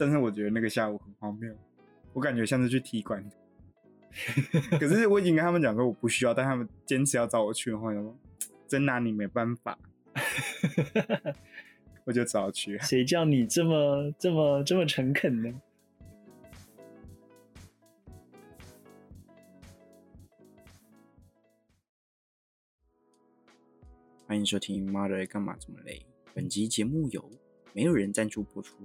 但是我觉得那个下午很荒谬，我感觉像是去踢馆。可是我已经跟他们讲说我不需要，但他们坚持要找我去的话，说真拿你没办法，我就只好去。谁叫你这么这么这么诚恳呢？欢迎收听《妈的干嘛这么累》。本集节目由没有人赞助播出，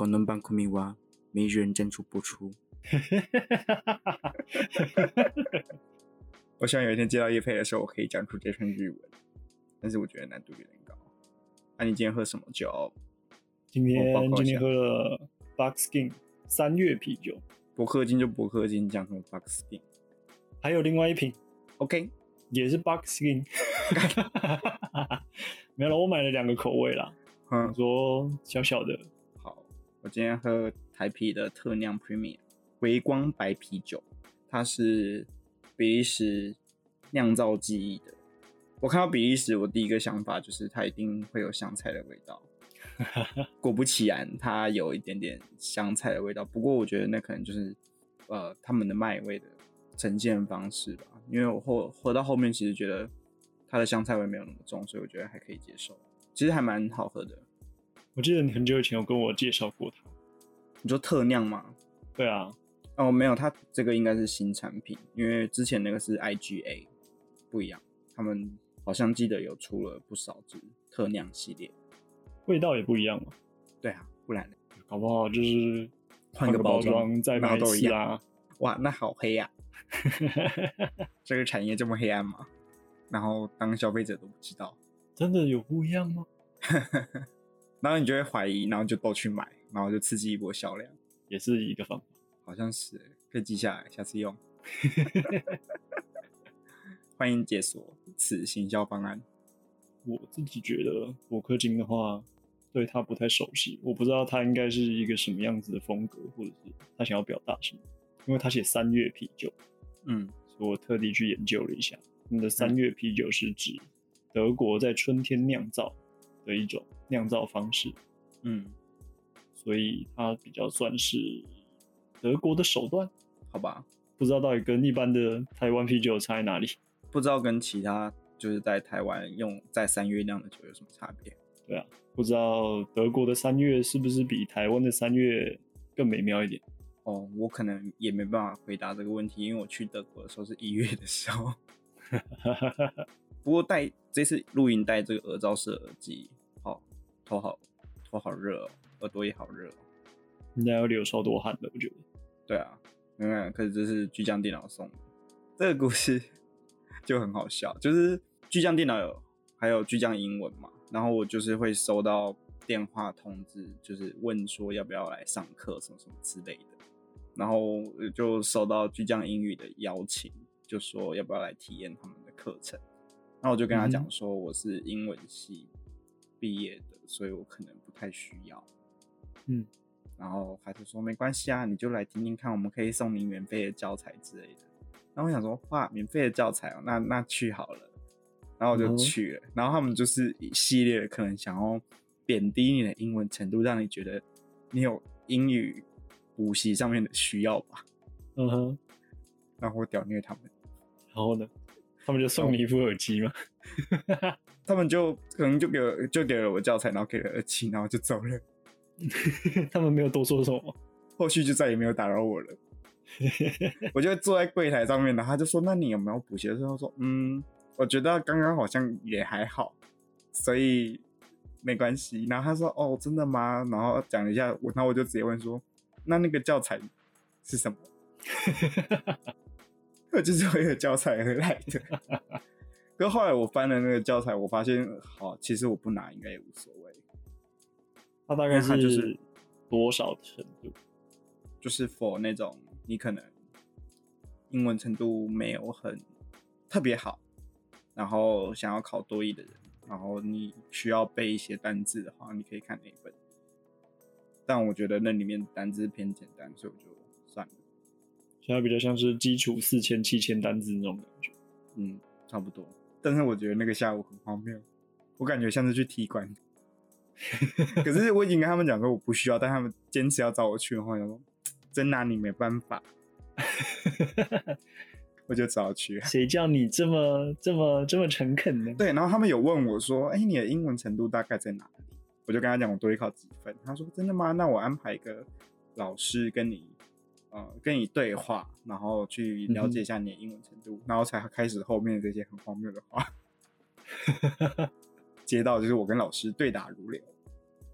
可能帮库米哇没人赞助播出。我希望有一天接到叶配的时候，我可以讲出这串日文，但是我觉得难度有点高。那你今天喝什么酒？今天今天喝了 Buckskin 三月啤酒，博客金就博客金，讲什么 Box Skin？还有另外一瓶 OK，也是 Buckskin。没有了，我买了两个口味啦，嗯想，说小小的，好，我今天喝台啤的特酿 Premium 微光白啤酒，它是比利时酿造技艺的。我看到比利时，我第一个想法就是它一定会有香菜的味道。果不其然，它有一点点香菜的味道。不过我觉得那可能就是呃他们的麦味的呈现方式吧。因为我后喝到后面，其实觉得它的香菜味没有那么重，所以我觉得还可以接受。其实还蛮好喝的。我记得你很久以前有跟我介绍过它。你说特酿吗？对啊，哦，没有，它这个应该是新产品，因为之前那个是 IGA，不一样。他们好像记得有出了不少支特酿系列。味道也不一样嘛，对啊，不然呢搞不好就是换个个包包装装再卖都一次啊。哇，那好黑呀、这个产业这么黑暗吗？然后当消费者都不知道，真的有不一样吗？然后你就会怀疑，然后就都去买，然后就刺激一波销量。也是一个方法。好像是欸，可以记下来，下次用。欢迎解锁此行销方案。我自己觉得博科金的话，对他不太熟悉，我不知道他应该是一个什么样子的风格，或者是他想要表达什么。因为他写三月啤酒，嗯，所以我特地去研究了一下，那的三月啤酒是指德国在春天酿造的一种酿造方式，嗯，所以它比较算是德国的手段。好吧，不知道到底跟一般的台湾啤酒差在哪里？不知道跟其他就是在台湾用在三月酿的酒有什么差别？对啊，不知道德国的三月是不是比台湾的三月更美妙一点？哦，我可能也没办法回答这个问题，因为我去德国的时候是一月的时候。不过带这次录音带这个耳罩式耳机，好头好头好热哦，耳朵也好热哦。应该要流超多汗的，我觉得。对啊，没有，可是这是巨匠电脑送的。这个故事 就很好笑，就是巨匠电脑有还有巨匠英文嘛，然后我就是会收到电话通知，就是问说要不要来上课什么什么之类的，然后就收到巨匠英语的邀请，就说要不要来体验他们的课程。那我就跟他讲说我是英文系毕业的，所以我可能不太需要。嗯，然后他就说没关系啊，你就来听听看，我们可以送你免费的教材之类的。然后我想说，哇，免费的教材哦，那那去好了。然后我就嗯去了。然后他们就是一系列的，可能想要贬低你的英文程度，让你觉得你有英语补习上面的需要吧。嗯哼，然后我屌虐他们，然后呢，他们就送你一副耳机嘛。他们就可能就给了就给了我教材，然后给了耳机，然后就走了。他们没有多说什么。后续就再也没有打扰我了。我就坐在柜台上面，然后他就说：“那你有没有补习的时候？”说：“嗯，我觉得刚刚好像也还好，所以没关系。”然后他说：“哦，真的吗？”然后讲一下，我然后我就直接问说：“那那个教材是什么？”我就是为了教材而来的。可是后来我翻了那个教材，我发现，好，其实我不拿应该也无所谓，它大概因为他就是多少程度？就是 for 那种你可能英文程度没有很特别好，然后想要考多译的人，然后你需要背一些单字的话，你可以看那一本。但我觉得那里面单字偏简单，所以我就算了。现在比较像是基础四千、七千单字那种感觉。嗯，差不多。但是我觉得那个下午很荒谬，我感觉像是去踢馆。可是我已经跟他们讲说我不需要，但他们坚持要找我去的话，我真拿你没办法，我就只好去。谁叫你这么这么这么诚恳呢？对，然后他们有问我说：“哎、你的英文程度大概在哪里？”我就跟他讲我多一考几分。他说：“真的吗？那我安排一个老师跟你，呃，跟你对话，然后去了解一下你的英文程度，然后才开始后面这些很荒谬的话。接到就是我跟老师对答如流，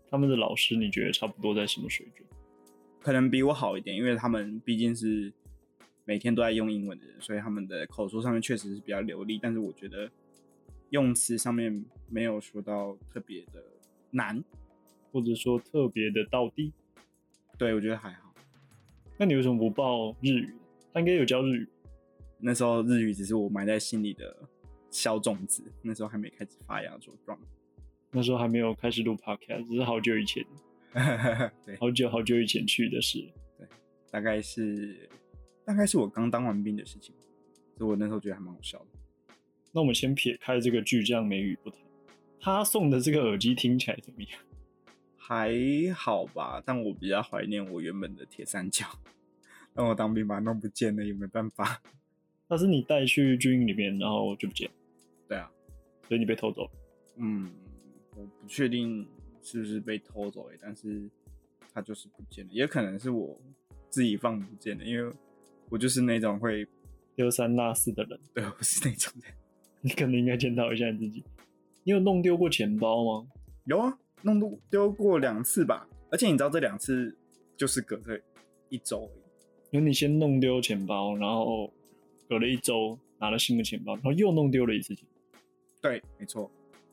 他们的老师你觉得差不多在什么水准？可能比我好一点，因为他们毕竟是每天都在用英文的人，所以他们的口说上面确实是比较流利，但是我觉得用词上面没有说到特别的难。或者说特别的到地？对，我觉得还好。那你为什么不报日语？他应该有教日语。那时候日语只是我埋在心里的小种子，那时候还没开始发芽茁壮。那时候还没有开始录 podcast，只是好久以前，对，好久好久以前去的事。对大概是大概是我刚当完兵的事情，所以我那时候觉得还蛮好笑的。那我们先撇开这个巨匠美语不谈，他送的这个耳机听起来怎么样？还好吧，但我比较怀念我原本的铁三角，但我当兵把它弄不见了，也没办法。那是你带去军营里面，然后就不见，对啊，所以你被偷走了。嗯，我不确定是不是被偷走欸，但是它就是不见了，也可能是我自己放不见的，因为我就是那种会，丢三落四的人，对，我是那种人。你可能应该检讨一下你自己。你有弄丢过钱包吗？有啊，弄丢丢过两次吧，而且你知道这两次就是隔着一周而已。因为你先弄丢钱包，然后隔了一周拿了新的钱包，然后又弄丢了一次钱。对，没错。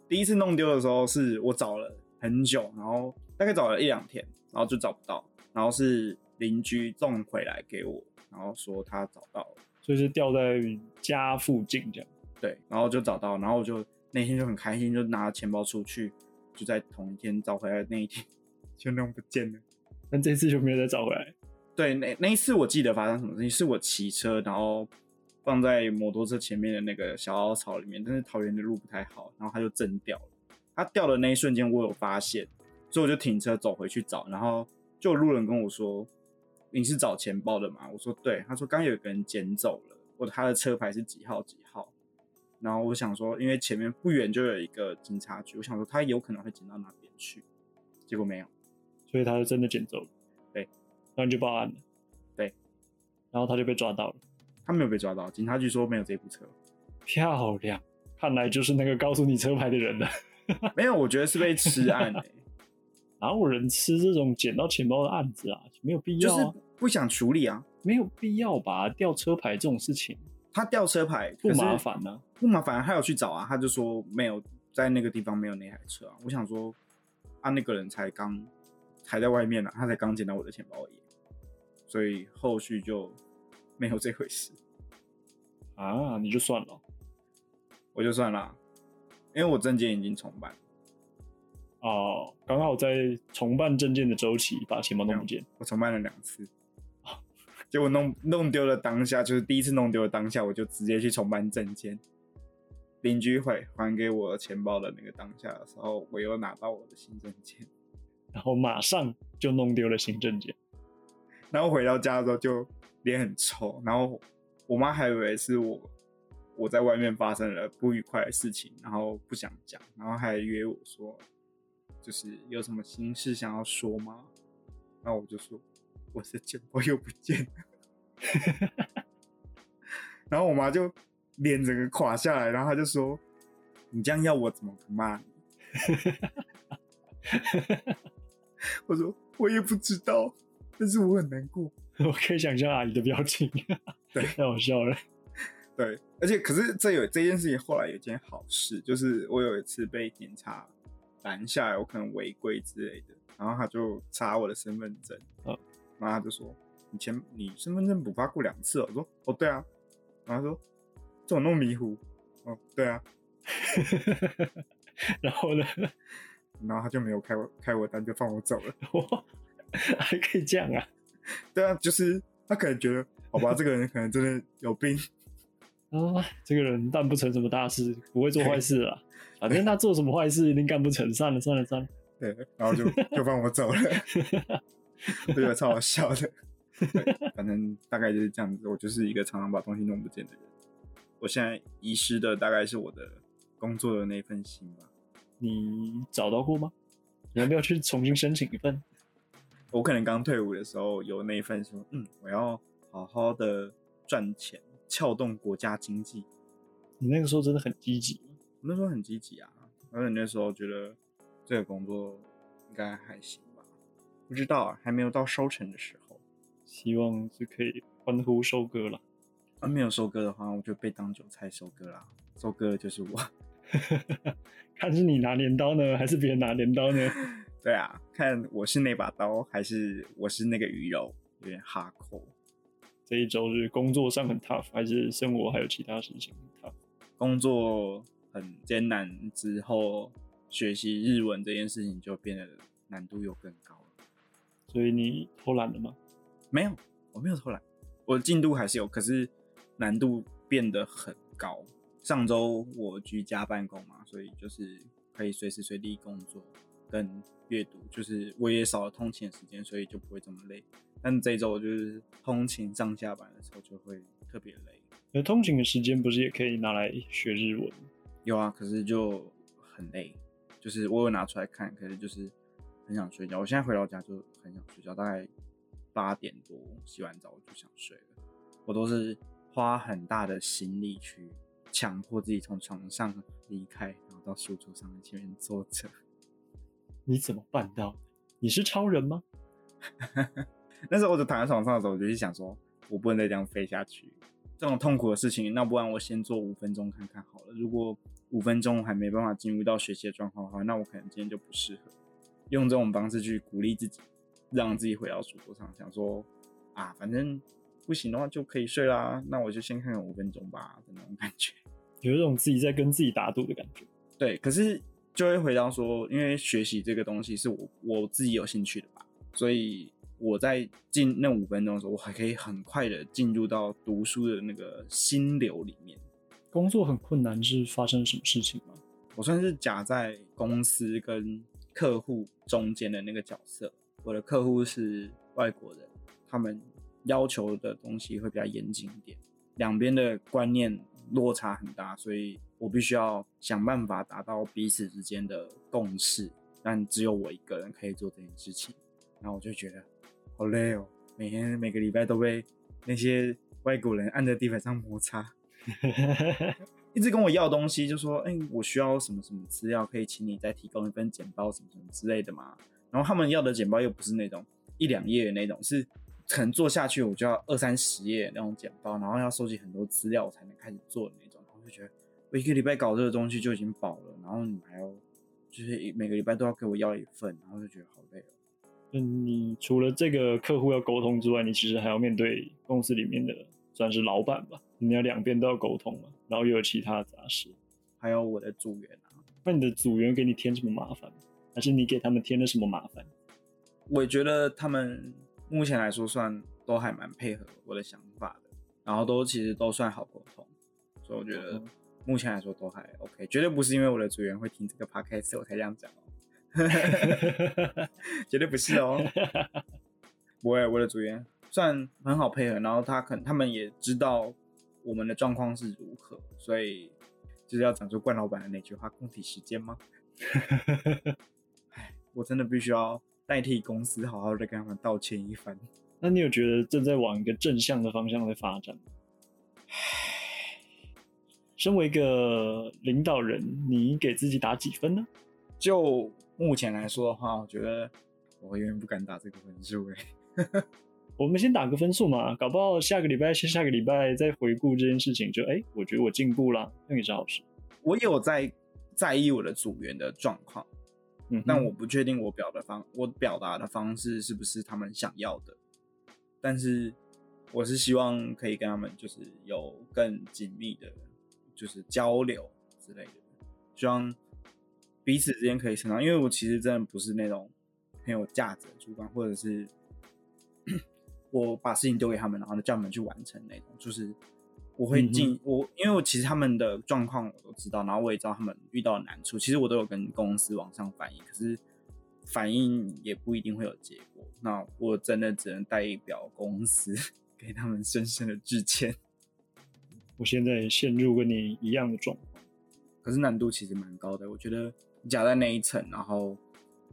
第一次弄丢的时候是我找了很久，然后大概找了一两天，然后就找不到，然后是邻居送回来给我，然后说他找到了，所以是掉在家附近这样。对，然后就找到，然后我就那天就很开心，就拿钱包出去，就在同一天找回来的那一天就弄不见了。但这次就没有再找回来。对，那那一次我记得发生什么事情，是我骑车，然后放在摩托车前面的那个小凹槽里面，但是桃园的路不太好，然后它就震掉了。它掉的那一瞬间，我有发现，所以我就停车走回去找，然后就有路人跟我说：“你是找钱包的吗？”我说：“对。”他说：“刚有个人捡走了，我他的车牌是几号几号。”然后我想说，因为前面不远就有一个警察局，我想说他有可能会捡到那边去，结果没有。所以他就真的捡走了。对，然后你就报案了。对，然后他就被抓到了。他没有被抓到，警察局说没有这部车。漂亮，看来就是那个告诉你车牌的人了。没有，我觉得是被吃案、欸，哪有人吃这种捡到钱包的案子啊？没有必要、就是啊，不想处理啊。没有必要吧？掉车牌这种事情他掉车牌不麻烦呢、不麻烦，他有去找啊，他就说没有在那个地方没有那台车啊。我想说，啊，那个人才刚还在外面呢、啊，他才刚捡到我的钱包而已，所以后续就没有这回事，啊。你就算了，我就算了，因为我证件已经重办，哦，刚好在重办证件的周期把钱包弄不见。我重办了两次，结果弄弄丢了当下，就是第一次弄丢了当下，我就直接去重办证件。邻居会还给我钱包的那个当下的时候，我又拿到我的新证件。然后马上就弄丢了新证件。然后回到家的时候就脸很臭，然后我妈还以为是我我在外面发生了不愉快的事情，然后不想讲，然后还约我说，就是有什么心事想要说吗？然后我就说我的钱包又不见了，然后我妈就脸整个垮下来，然后她就说你这样要我怎么不骂你？我说我也不知道，但是我很难过。我可以想象阿姨的表情，对太好笑了。对，而且可是这有这件事情后来有件好事，就是我有一次被警察拦下来，我可能违规之类的，然后他就查我的身份证，嗯然后他就说你前你身份证补发过两次哦，我说哦对啊，然后他说怎么那么迷糊？哦对啊，然后呢，然后他就没有开我开我单，就放我走了。哇，还可以这样啊？对啊，就是他可能觉得好吧，这个人可能真的有病，啊，这个人干不成什么大事，不会做坏事啊。反正他做什么坏事一定干不成，算了算了算了。对，然后就就放我走了，我觉得超好笑的。对，反正大概就是这样子。我就是一个常常把东西弄不见的人。我现在遗失的大概是我的工作的那份心吧。你找到过吗？你要不要去重新申请一份？我可能刚退伍的时候有那一份说，嗯，我要好好的赚钱，撬动国家经济。你那个时候真的很积极。我那时候很积极啊，而且那时候觉得这个工作应该还行吧。不知道啊，还没有到收成的时候。希望是可以欢呼收割了。啊，没有收割的话，我就被当韭菜收割了。收割的就是我。看是你拿镰刀呢，还是别人拿镰刀呢？对啊，看我是那把刀，还是我是那个鱼肉，有点哈口。这一周是工作上很 tough，还是生活还有其他事情很 tough？工作很艰难之后，学习日文这件事情就变得难度又更高了。所以你偷懒了吗？没有，我没有偷懒，我的进度还是有，可是难度变得很高。上周我居家办公嘛，所以就是可以随时随地工作跟阅读，就是我也少了通勤时间，所以就不会这么累。但这周我就是通勤上下班的时候就会特别累。那通勤的时间不是也可以拿来学日文？有啊，可是就很累。就是我有拿出来看，可是就是很想睡觉。我现在回到家就很想睡觉，大概八点多洗完澡我就想睡了。我都是花很大的心力去。强迫自己从床上离开，然后到书桌上面前面坐着。你怎么办到？你是超人吗？那时候我就躺在床上的时候，我就想说，我不能再这样飞下去。这种痛苦的事情，那不然我先做五分钟看看好了。如果五分钟还没办法进入到学习的状况的话，那我可能今天就不适合用这种方式去鼓励自己，让自己回到书桌上，想说啊，反正不行的话就可以睡啦。那我就先看看五分钟吧的那种感觉。有一种自己在跟自己打赌的感觉，对。可是就会回到说，因为学习这个东西是我我自己有兴趣的吧，所以我在进那五分钟的时候，我还可以很快的进入到读书的那个心流里面。工作很困难是发生什么事情吗？我算是夹在公司跟客户中间的那个角色。我的客户是外国人，他们要求的东西会比较严谨一点，两边的观念。落差很大，所以我必须要想办法达到彼此之间的共识，但只有我一个人可以做这件事情。然后我就觉得好累哦，每天每个礼拜都被那些外国人按在地板上摩擦，一直跟我要东西，就说：“哎，我需要什么什么资料，可以请你再提供一份简报什么什么之类的嘛。”然后他们要的简报又不是那种一两页的那种，是。可能做下去，我就要二三十页那种简报，然后要收集很多资料我才能开始做的那种。然后就觉得我一个礼拜搞这个东西就已经饱了，然后你还要就是每个礼拜都要给我要一份，然后就觉得好累哦。嗯，你除了这个客户要沟通之外，你其实还要面对公司里面的算是老板吧？你要两边都要沟通嘛，然后又有其他杂事，还有我的组员啊。那你的组员给你添什么麻烦？还是你给他们添了什么麻烦？我觉得他们。目前来说，算都还蛮配合我的想法的，然后都其实都算好沟通，所以我觉得目前来说都还 OK，绝对不是因为我的组员会听这个 podcast 我才这样讲哦，绝对不是哦，不会，我的组员算很好配合，然后他可能他们也知道我们的状况是如何，所以就是要讲出冠老板的那句话：供体时间吗？哎，我真的必须要。代替公司好好的跟他们道歉一番。那你有觉得正在往一个正向的方向在发展吗？身为一个领导人，你给自己打几分呢？就目前来说的话，我觉得我永远不敢打这个分数哎。我们先打个分数嘛，搞不好下个礼拜、下下个礼拜再回顾这件事情，就哎，我觉得我进步了，那也是好事。我有在在意我的组员的状况。嗯但我不确定我表达方我表达的方式是不是他们想要的，但是我是希望可以跟他们就是有更紧密的，就是交流之类的，希望彼此之间可以成长。因为我其实真的不是那种很有价值的主管，或者是我把事情丢给他们，然后叫他们去完成那种，就是。我会尽我，因为我其实他们的状况我都知道，然后我也知道他们遇到的难处，其实我都有跟公司往上反映。可是反映也不一定会有结果。那我真的只能代表公司 给他们深深的致歉。我现在陷入跟你一样的状况，可是难度其实蛮高的。我觉得夹在那一层，然后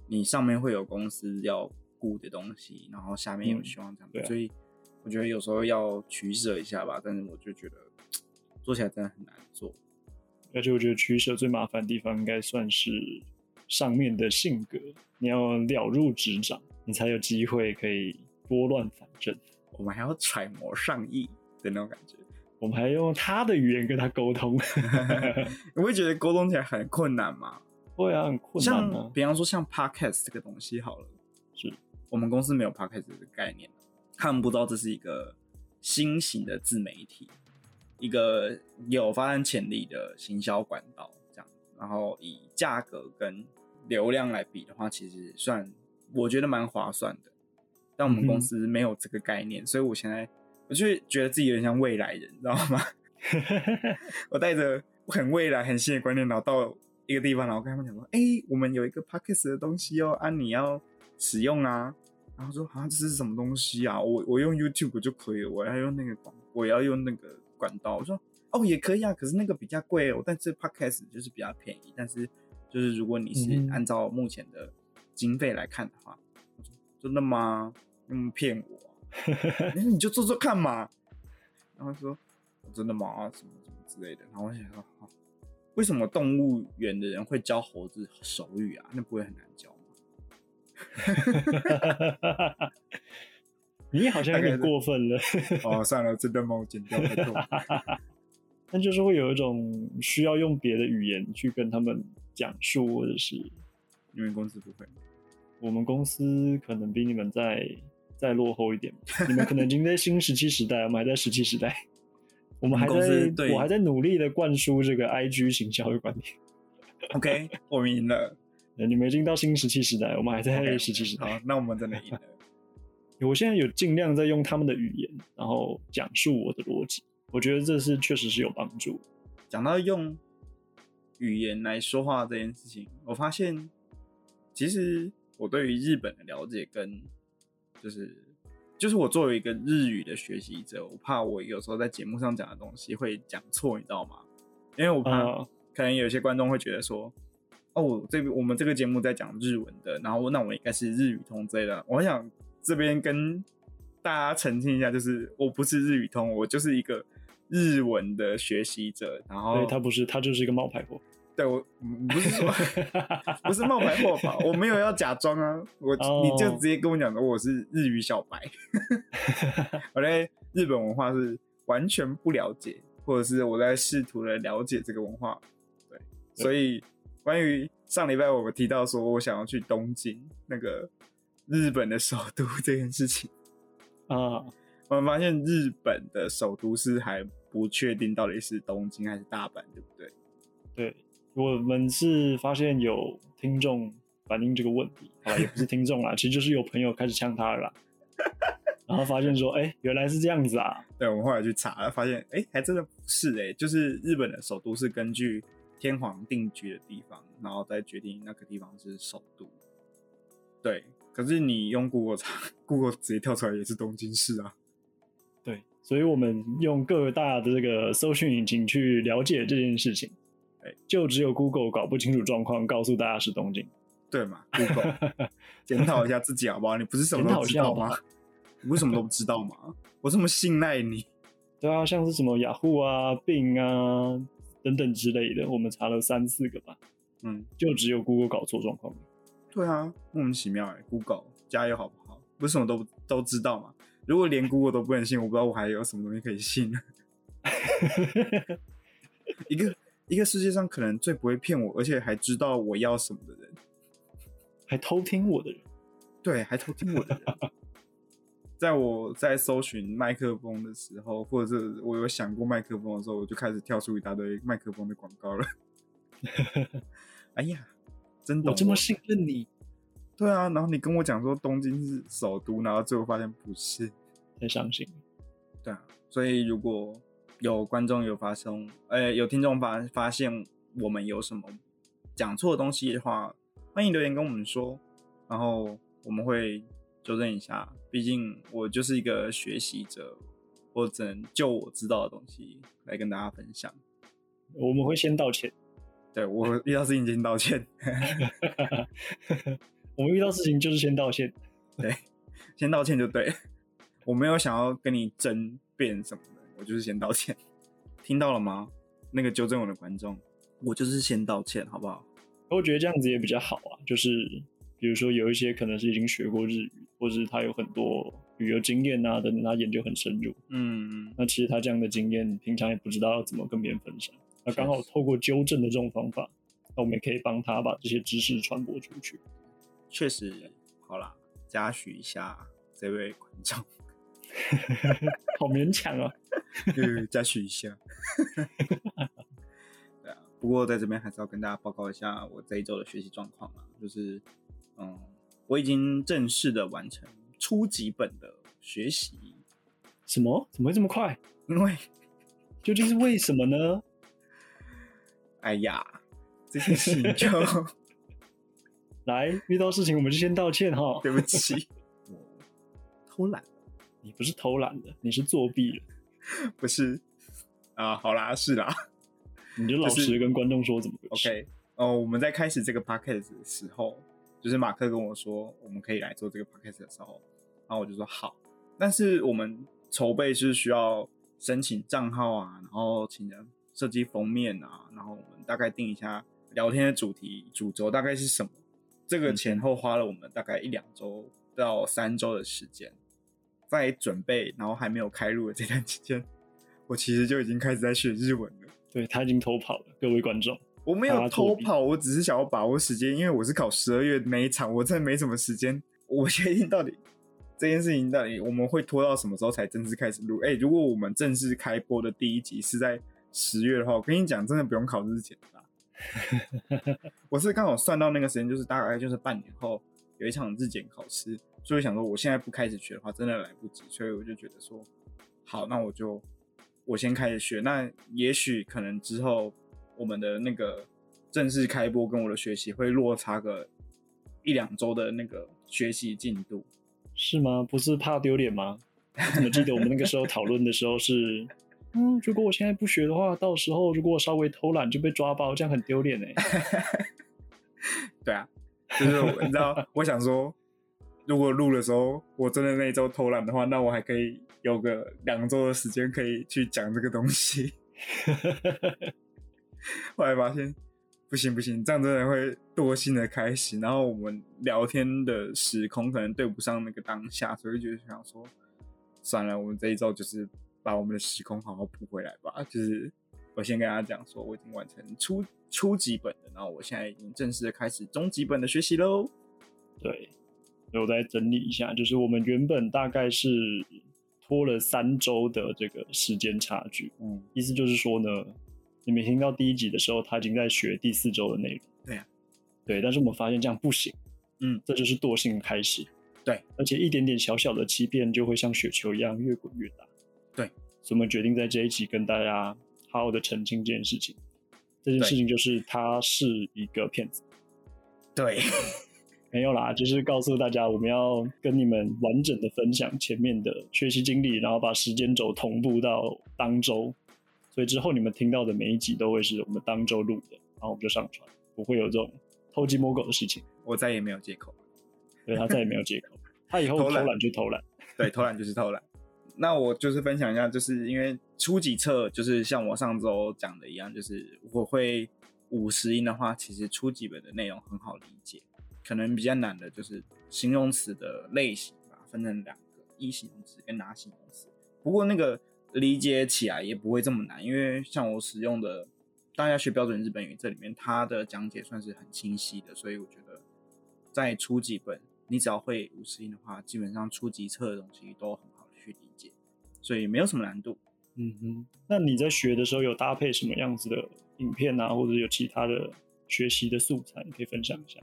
你上面会有公司要顾的东西，然后下面有希望这样，所以我觉得有时候要取舍一下吧。但是我就觉得做起来真的很难做。而且我觉得取舍最麻烦的地方，应该算是上面的性格。你要了如指掌，你才有机会可以拨乱反正。我们还要揣摩上意的那种感觉。我们还用他的语言跟他沟通，你会觉得沟通起来很困难吗？会啊，很困难。像比方说像 podcast 这个东西好了，是我们公司没有 podcast 的概念，他们不知道这是一个新型的自媒体，一个有发展潜力的行销管道，这样。然后以价格跟流量来比的话，其实算我觉得蛮划算的。但我们公司没有这个概念，所以我现在。我就觉得自己有点像未来人，你知道吗？我带着很未来、很新的观念，然后到一个地方，然后跟他们讲说：“哎，我们有一个 podcast 的东西哦，啊，你要使用啊。”然后说：“啊，这是什么东西啊？我我用 YouTube 就可以了，我要用那个管，我要用那个管道。”我说：“哦，也可以啊，可是那个比较贵哦，但是 podcast 就是比较便宜。但是就是如果你是按照目前的经费来看的话，真的吗？那骗我？” 那你就做做看嘛，然后说真的吗？什么什么之类的。然后我想说，为什么动物园的人会教猴子手语啊？那不会很难教吗？你好像有点过分了。哦，算了，这段帮我剪掉。那就是会有一种需要用别的语言去跟他们讲述，或者是你们公司不会，我们公司可能比你们再。再落后一点，你们可能已经在新石器时代，我们还在石器时代。我们还在，我还在努力的灌输这个 IG 行销的观念。OK，我们赢了。你们已经到新石器时代，我们还在石器 时代。好，那我们真的赢了。我现在有尽量在用他们的语言，然后讲述我的逻辑。我觉得这是确实是有帮助。讲到用语言来说话这件事情，我发现其实我对于日本的了解跟就是，就是我作为一个日语的学习者，我怕我有时候在节目上讲的东西会讲错，你知道吗？因为我怕可能有些观众会觉得说，哦，这我们这个节目在讲日文的，然后那我应该是日语通之类的。我想这边跟大家澄清一下，就是我不是日语通，我就是一个日文的学习者。然后他不是，他就是一个冒牌货。对我不是说 不是冒牌货吧？我没有要假装啊，我你就直接跟我讲的我是日语小白，我在日本文化是完全不了解，或者是我在试图的了解这个文化。对，所以关于上礼拜我们提到说我想要去东京那个日本的首都这件事情啊，我们发现日本的首都是还不确定到底是东京还是大阪，对不对？对。我们是发现有听众反映这个问题，啊，也不是听众啦，其实就是有朋友开始呛他了，然后发现说，哎，原来是这样子啊。对，我们后来去查了，发现，哎，还真的不是，哎，就是日本的首都是根据天皇定居的地方，然后再决定那个地方是首都。对，可是你用 Google 查，Google 直接跳出来也是东京市啊。对，所以我们用各大的这个搜寻引擎去了解这件事情。哎，就只有 Google 搞不清楚状况，告诉大家是东京，对嘛？Google 检讨一下自己好不好？你不是什么都知道吗？你为什么都不知道吗？我这么信赖你。对啊，像是什么雅虎啊、Bing 啊等等之类的，我们查了三四个吧。嗯，就只有 Google 搞错状况。对啊，莫名其妙哎，Google 加油好不好？不是什么都都知道嘛？如果连 Google 都不能信，我不知道我还有什么东西可以信。一个。一个世界上可能最不会骗我，而且还知道我要什么的人，还偷听我的人，对，还偷听我的人，在我在搜寻麦克风的时候，或者是我有想过麦克风的时候，我就开始跳出一大堆麦克风的广告了。哎呀，真的，我这么信任你？对啊，然后你跟我讲说东京是首都，然后最后发现不是，太伤心。对啊，所以如果。有观众有发生，呃，有听众发发现我们有什么讲错的东西的话，欢迎留言跟我们说。然后我们会纠正一下，毕竟我就是一个学习者，我只能就我知道的东西来跟大家分享。我们会先道歉，对我遇到事情先道歉。我们遇到事情就是先道歉，对，先道歉就对。我没有想要跟你争辩什么的，我就是先道歉。听到了吗？那个纠正我的观众，我就是先道歉，好不好？我觉得这样子也比较好啊，就是比如说有一些可能是已经学过日语，或者是他有很多旅游经验啊等等，他研究很深入，嗯，那其实他这样的经验平常也不知道要怎么跟别人分享，那刚好透过纠正的这种方法，那我们也可以帮他把这些知识传播出去。确实，好啦，嘉许一下这位观众，好勉强啊，嘉许一下。不过在这边还是要跟大家报告一下我这一周的学习状况啊，就是，嗯，我已经正式的完成初级本的学习。什么？怎么会这么快？因为 究竟是为什么呢？哎呀，这件事情就 来遇到事情我们就先道歉哈，对不起，我偷懒，你不是偷懒的，你是作弊了，不是啊？好啦，是啦。你就老实跟观众说怎么回事？OK，哦，我们在开始这个 podcast 的时候，就是马克跟我说我们可以来做这个 podcast 的时候，然后我就说好。但是我们筹备是需要申请账号啊，然后请人设计封面啊，然后我们大概定一下聊天的主题主轴大概是什么。这个前后花了我们大概一两周到三周的时间，在准备，然后还没有开录的这段期间，我其实就已经开始在学日文了。对他已经偷跑了，各位观众，我没有偷跑，我只是想要把握时间，因为我是考十二月每一场，我真的没什么时间。我确定到底这件事情到底我们会拖到什么时候才正式开始录？哎，如果我们正式开播的第一集是在十月的话，我跟你讲，真的不用考之前啦。我是刚好算到那个时间，就是大概就是半年后有一场日检考试，所以想说我现在不开始学的话，真的来不及，所以我就觉得说，好，那我就。我先开始学，那也许可能之后我们的那个正式开播跟我的学习会落差个一两周的那个学习进度，是吗？不是怕丢脸吗？我怎么记得我们那个时候讨论的时候是，嗯，如果我现在不学的话，到时候如果我稍微偷懒就被抓包，这样很丢脸哎。对啊，就是你知道，我想说。如果录的时候我真的那一周偷懒的话，那我还可以有个两周的时间可以去讲这个东西。后来发现不行不行，这样真的会惰性的开始，然后我们聊天的时空可能对不上那个当下，所以就想说算了，我们这一周就是把我们的时空好好补回来吧。就是我先跟大家讲说，我已经完成初初级本的，然后我现在已经正式的开始中级本的学习喽。对。所以我再整理一下，就是我们原本大概是拖了三周的这个时间差距。嗯，意思就是说呢，你们听到第一集的时候，他已经在学第四周的内容。对呀，对，但是我们发现这样不行。嗯，这就是惰性的开始。对，而且一点点小小的欺骗就会像雪球一样越滚越大。对，所以我们决定在这一集跟大家好好的澄清这件事情。这件事情就是他是一个骗子。对。没有啦，就是告诉大家，我们要跟你们完整的分享前面的学习经历，然后把时间轴同步到当周，所以之后你们听到的每一集都会是我们当周录的，然后我们就上传，不会有这种偷鸡摸狗的事情。我再也没有借口，对他再也没有借口，他以后偷懒就偷懒，对，偷懒就是偷懒。那我就是分享一下，就是因为初级册就是像我上周讲的一样，就是我会五十音的话，其实初级本的内容很好理解。可能比较难的就是形容词的类型吧，分成两个，一形容词跟拿形容词。不过那个理解起来也不会这么难，因为像我使用的大家学标准日本语这里面，它的讲解算是很清晰的，所以我觉得在初级本，你只要会五十音的话，基本上初级册的东西都很好去理解，所以没有什么难度。嗯哼，那你在学的时候有搭配什么样子的影片啊，或者有其他的学习的素材，你可以分享一下？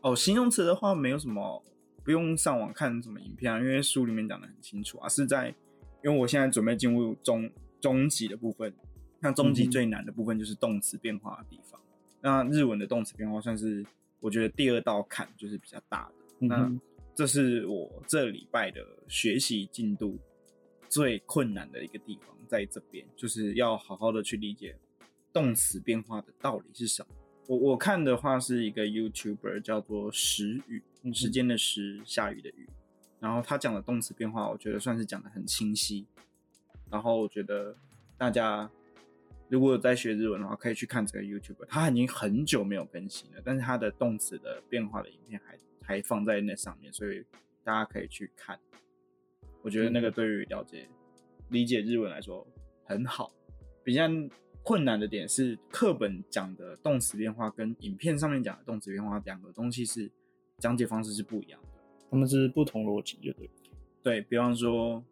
哦，形容词的话没有什么，不用上网看什么影片啊，因为书里面讲的很清楚啊。是在，因为我现在准备进入中中级的部分，那中级最难的部分就是动词变化的地方。那日文的动词变化算是我觉得第二道坎就是比较大的。那这是我这礼拜的学习进度最困难的一个地方，在这边就是要好好的去理解动词变化的道理是什么。我我看的话是一个 YouTuber 叫做时雨，时间的时，下雨的雨。然后他讲的动词变化，我觉得算是讲的很清晰。然后我觉得大家如果在学日文的话，可以去看这个 YouTuber，他已经很久没有更新了，但是他的动词的变化的影片还还放在那上面，所以大家可以去看。我觉得那个对于了解理解日文来说很好，比较。困难的点是课本讲的动词变化跟影片上面讲的动词变化两个东西是讲解方式是不一样的，他们是不同逻辑，就对。对比方说，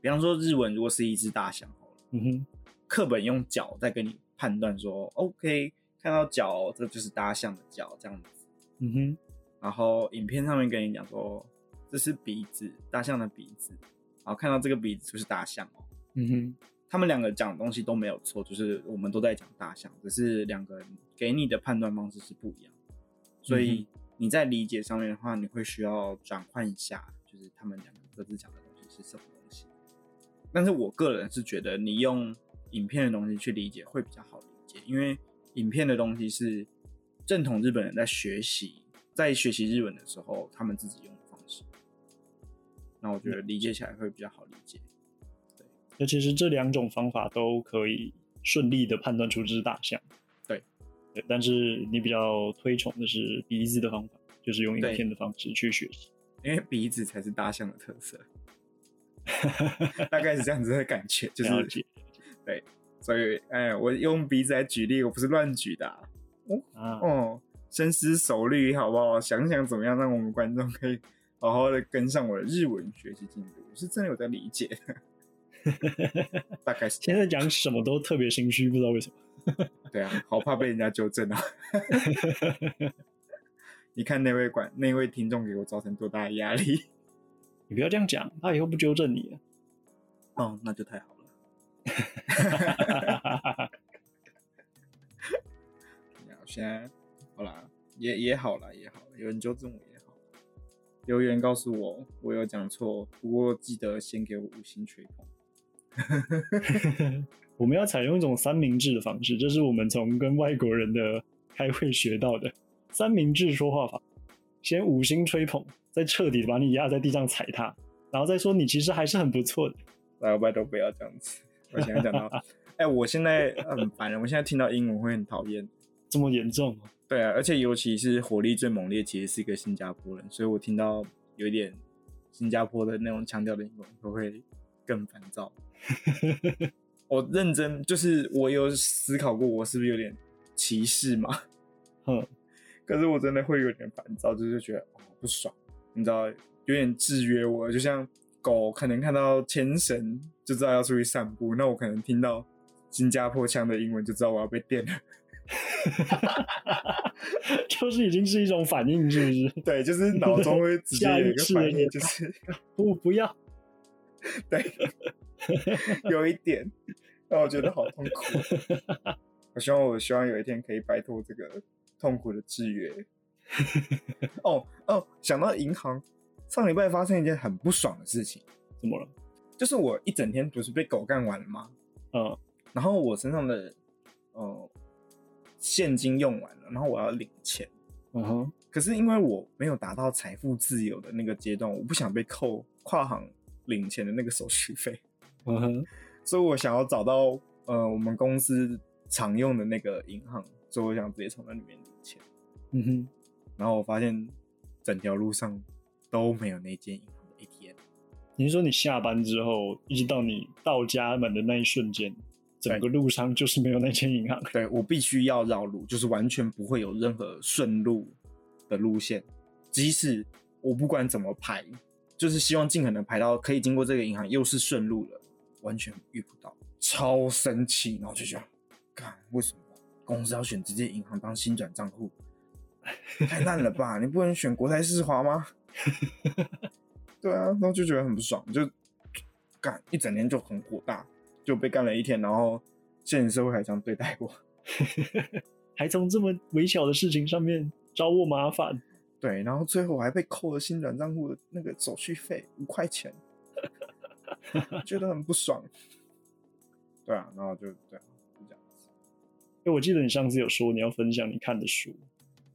比方说日文如果是一只大象好了，嗯哼，课本用脚在跟你判断说，OK，看到脚这就是大象的脚这样子，嗯哼，然后影片上面跟你讲说这是鼻子，大象的鼻子，然后看到这个鼻子就是大象哦，嗯哼。他们两个讲的东西都没有错，就是我们都在讲大象，只是两个人给你的判断方式是不一样，所以你在理解上面的话，你会需要转换一下，就是他们两个各自讲的东西是什么东西。但是我个人是觉得，你用影片的东西去理解会比较好理解，因为影片的东西是正统日本人在学习，在学习日文的时候，他们自己用的方式，那我觉得理解起来会比较好理解。对那其实这两种方法都可以顺利的判断出这只大象，对，但是你比较推崇的是鼻子的方法，就是用影片的方式去学习，因为鼻子才是大象的特色，大概是这样子的感觉，就是对，所以哎，我用鼻子来举例，我不是乱举的，哦哦，深思熟虑好不好？想想怎么样让我们观众可以好好的跟上我的日文学习进度，我是真的有在理解。大概是现在讲什么都特别心虚，不知道为什么。对啊，好怕被人家纠正啊！你看那位管那位听众给我造成多大的压力？你不要这样讲，他以后不纠正你。哦，那就太好了。现在好啦，也也好了，也好了，有人纠正我也好。留言告诉我我有讲错，不过记得先给我五星吹捧。我们要采用一种三明治的方式，这是我们从跟外国人的开会学到的三明治说话法。先五星吹捧，再彻底把你压在地上踩踏，然后再说你其实还是很不错的。来，拜都不要这样子。我现在讲到，哎，我现在很烦人，我现在听到英文会很讨厌。这么严重？对啊，而且尤其是火力最猛烈，其实是一个新加坡人，所以我听到有一点新加坡的那种腔调的英文，都会更烦躁。我认真，就是我有思考过，我是不是有点歧视嘛？哼，可是我真的会有点烦躁，就是觉得哦不爽，你知道，有点制约我。就像狗可能看到牵绳就知道要出去散步，那我可能听到新加坡腔的英文就知道我要被电了。就是已经是一种反应，是不是？对，就是脑中会直接有一个反应，就是不不要。对。有一点，让我觉得好痛苦。我希望，我希望有一天可以摆脱这个痛苦的制约。哦哦，想到银行，上礼拜发生一件很不爽的事情。怎么了？就是我一整天不是被狗干完了吗？嗯。然后我身上的呃现金用完了，然后我要领钱。嗯哼。可是因为我没有达到财富自由的那个阶段，我不想被扣跨行领钱的那个手续费。嗯哼，所以我想要找到呃我们公司常用的那个银行，所以我想直接从那里面领钱。嗯哼，然后我发现整条路上都没有那间银行的 ATM。你是说你下班之后，一直到你到家门的那一瞬间，整个路上就是没有那间银行？对我必须要绕路，就是完全不会有任何顺路的路线，即使我不管怎么排，就是希望尽可能排到可以经过这个银行，又是顺路了。完全遇不到，超生气，然后就想，干为什么公司要选直接银行当新转账户，太烂了吧？你不能选国泰世华吗？对啊，然后就觉得很不爽，就干一整天就很火大，就被干了一天，然后现实社会还这样对待我，还从这么微小的事情上面找我麻烦。对，然后最后我还被扣了新转账户的那个手续费五块钱，觉得很不爽。对啊，然后就对，就这样子。哎，我记得你上次有说你要分享你看的书，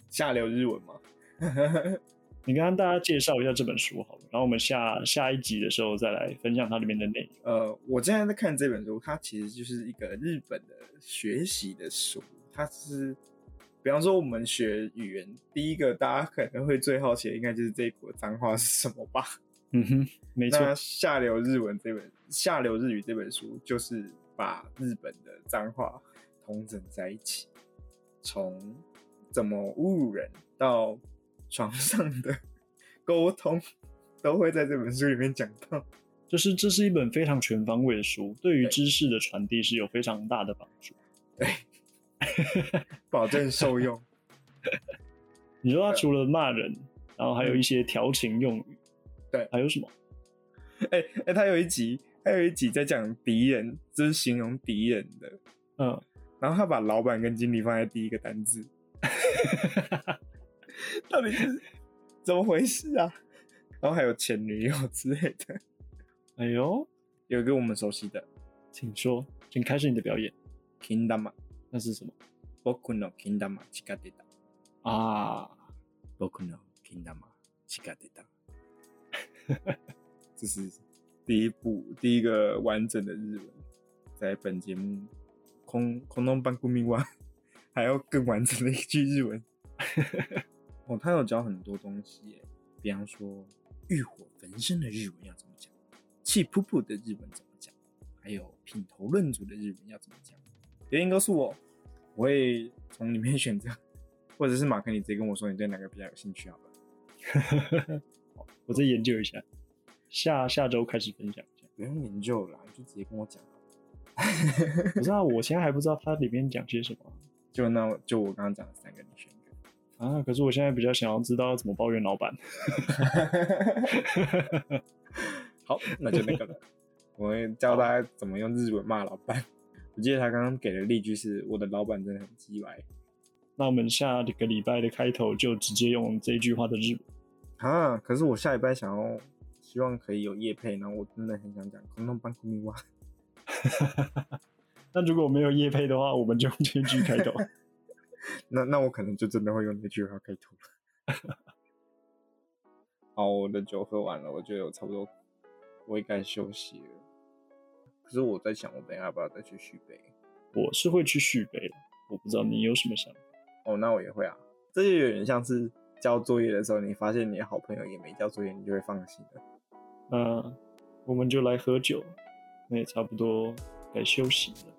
下流日文吗？你跟大家介绍一下这本书好了，然后我们下下一集的时候再来分享它里面的内容。呃，我现在在看这本书，它其实就是一个日本的学习的书。它是，比方说我们学语言，第一个大家可能会最好奇的，应该就是这一国脏话是什么吧？嗯哼，没错。下流日文这本《下流日语》这本书，就是把日本的脏话统整在一起，从怎么侮辱人到。床上的沟通都会在这本书里面讲到，就是这是一本非常全方位的书，对于知识的传递是有非常大的帮助。对，保证受用。你说他除了骂人，然后还有一些调情用语，对，还有什么？哎哎，他有一集，他有一集在讲敌人，就是形容敌人的，嗯，然后他把老板跟经理放在第一个单字。到底是怎么回事啊？然后还有前女友之类的。哎呦，有一个我们熟悉的，请说，请开始你的表演。Kingdom，那是什么？Boku no Kingdom chikadeta。啊，Boku no Kingdom chikadeta。这是第一部第一个完整的日文，在本节目空空洞半古明外，还要更完整的一句日文。哦，他有教很多东西耶，比方说欲火焚身的日文要怎么讲，气噗噗的日文怎么讲，还有品头论足的日文要怎么讲。留言告诉我，我会从里面选择，或者是马克，你直接跟我说你对哪个比较有兴趣，好了。我再研究一下，下下周开始分享一下。不用研究了，就直接跟我讲。不知道，我现在还不知道它里面讲些什么。就那就我刚刚讲的三个，你选。啊！可是我现在比较想要知道怎么抱怨老板。好，那就那个了。我会教大家怎么用日文骂老板。我记得他刚刚给的例句是：“我的老板真的很鸡歪。”那我们下个礼拜的开头就直接用这句话的日文。啊！可是我下礼拜想要，希望可以有叶配，然后我真的很想讲“空洞半空米哇”。那如果没有叶配的话，我们就用这句开头。那那我可能就真的会用那句话开头了。好，我的酒喝完了，我觉得我差不多我也该休息了。可是我在想，我等下要不要再去续杯？我是会去续杯的，我不知道你有什么想法。哦，那我也会啊。这就有点像是交作业的时候，你发现你的好朋友也没交作业，你就会放心了。那我们就来喝酒，那也差不多该休息了。